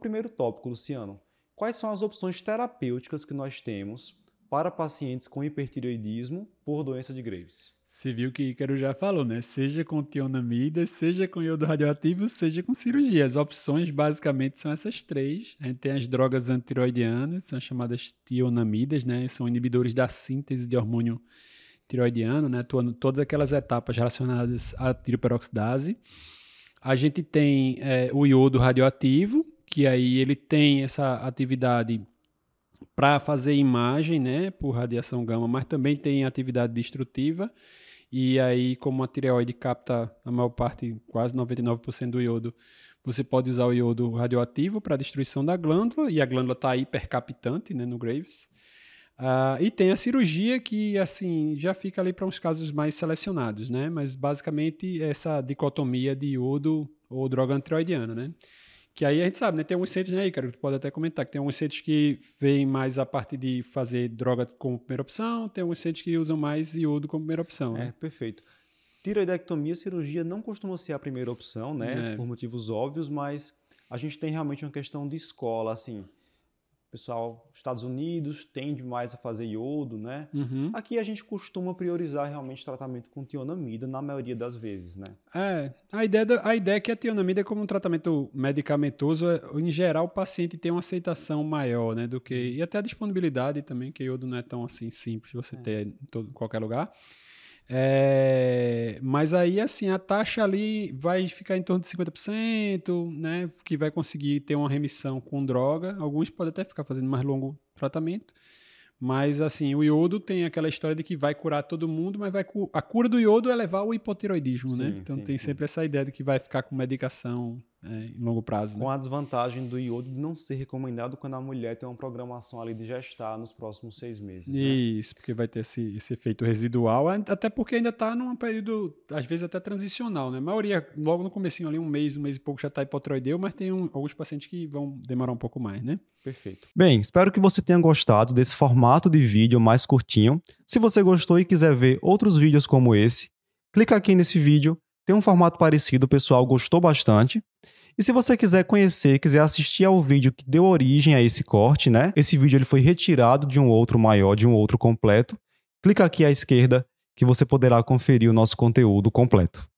primeiro tópico, Luciano. Quais são as opções terapêuticas que nós temos para pacientes com hipertireoidismo por doença de Graves. Você viu que Ícaro já falou, né? Seja com tionamida, seja com iodo radioativo, seja com cirurgia. As opções basicamente são essas três. A gente tem as drogas antiroidianas, são chamadas tionamidas, né? São inibidores da síntese de hormônio tiroidiano, né? Atuando todas aquelas etapas relacionadas à tiroperoxidase. A gente tem é, o iodo radioativo, que aí ele tem essa atividade para fazer imagem, né, por radiação gama, mas também tem atividade destrutiva. E aí, como a tireoide capta a maior parte, quase 99% do iodo, você pode usar o iodo radioativo para destruição da glândula, e a glândula está hipercaptante né, no Graves. Uh, e tem a cirurgia que, assim, já fica ali para uns casos mais selecionados, né? Mas, basicamente, essa dicotomia de iodo ou droga antiroidiana, né? Que aí a gente sabe, né? Tem alguns centros, né, aí, cara, que tu pode até comentar, que tem alguns centros que veem mais a parte de fazer droga como primeira opção, tem alguns centros que usam mais iodo como primeira opção. É, né? perfeito. Tiroidectomia, cirurgia não costuma ser a primeira opção, né? É. Por motivos óbvios, mas a gente tem realmente uma questão de escola, assim pessoal, Estados Unidos tende mais a fazer iodo, né? Uhum. Aqui a gente costuma priorizar realmente tratamento com tionamida na maioria das vezes, né? É, a ideia, da, a ideia é que a tionamida como um tratamento medicamentoso, é, em geral o paciente tem uma aceitação maior, né, do que e até a disponibilidade também, que iodo não é tão assim simples você é. ter em todo, qualquer lugar. É, mas aí, assim, a taxa ali vai ficar em torno de 50%, né? Que vai conseguir ter uma remissão com droga. Alguns podem até ficar fazendo mais longo tratamento. Mas, assim, o iodo tem aquela história de que vai curar todo mundo, mas vai a cura do iodo é levar o hipotiroidismo, né? sim, né? Então sim, tem sim. sempre essa ideia de que vai ficar com medicação é, em longo prazo. Com né? a desvantagem do iodo de não ser recomendado quando a mulher tem uma programação ali de gestar nos próximos seis meses. Né? Isso, porque vai ter esse, esse efeito residual, até porque ainda está num período, às vezes até transicional, né? A maioria, logo no comecinho ali, um mês, um mês e pouco já está hipotiroideu, mas tem um, alguns pacientes que vão demorar um pouco mais, né? Perfeito. Bem, espero que você tenha gostado desse formato de vídeo mais curtinho. Se você gostou e quiser ver outros vídeos como esse, clica aqui nesse vídeo tem um formato parecido, o pessoal gostou bastante. E se você quiser conhecer, quiser assistir ao vídeo que deu origem a esse corte, né? Esse vídeo ele foi retirado de um outro maior, de um outro completo. Clica aqui à esquerda que você poderá conferir o nosso conteúdo completo.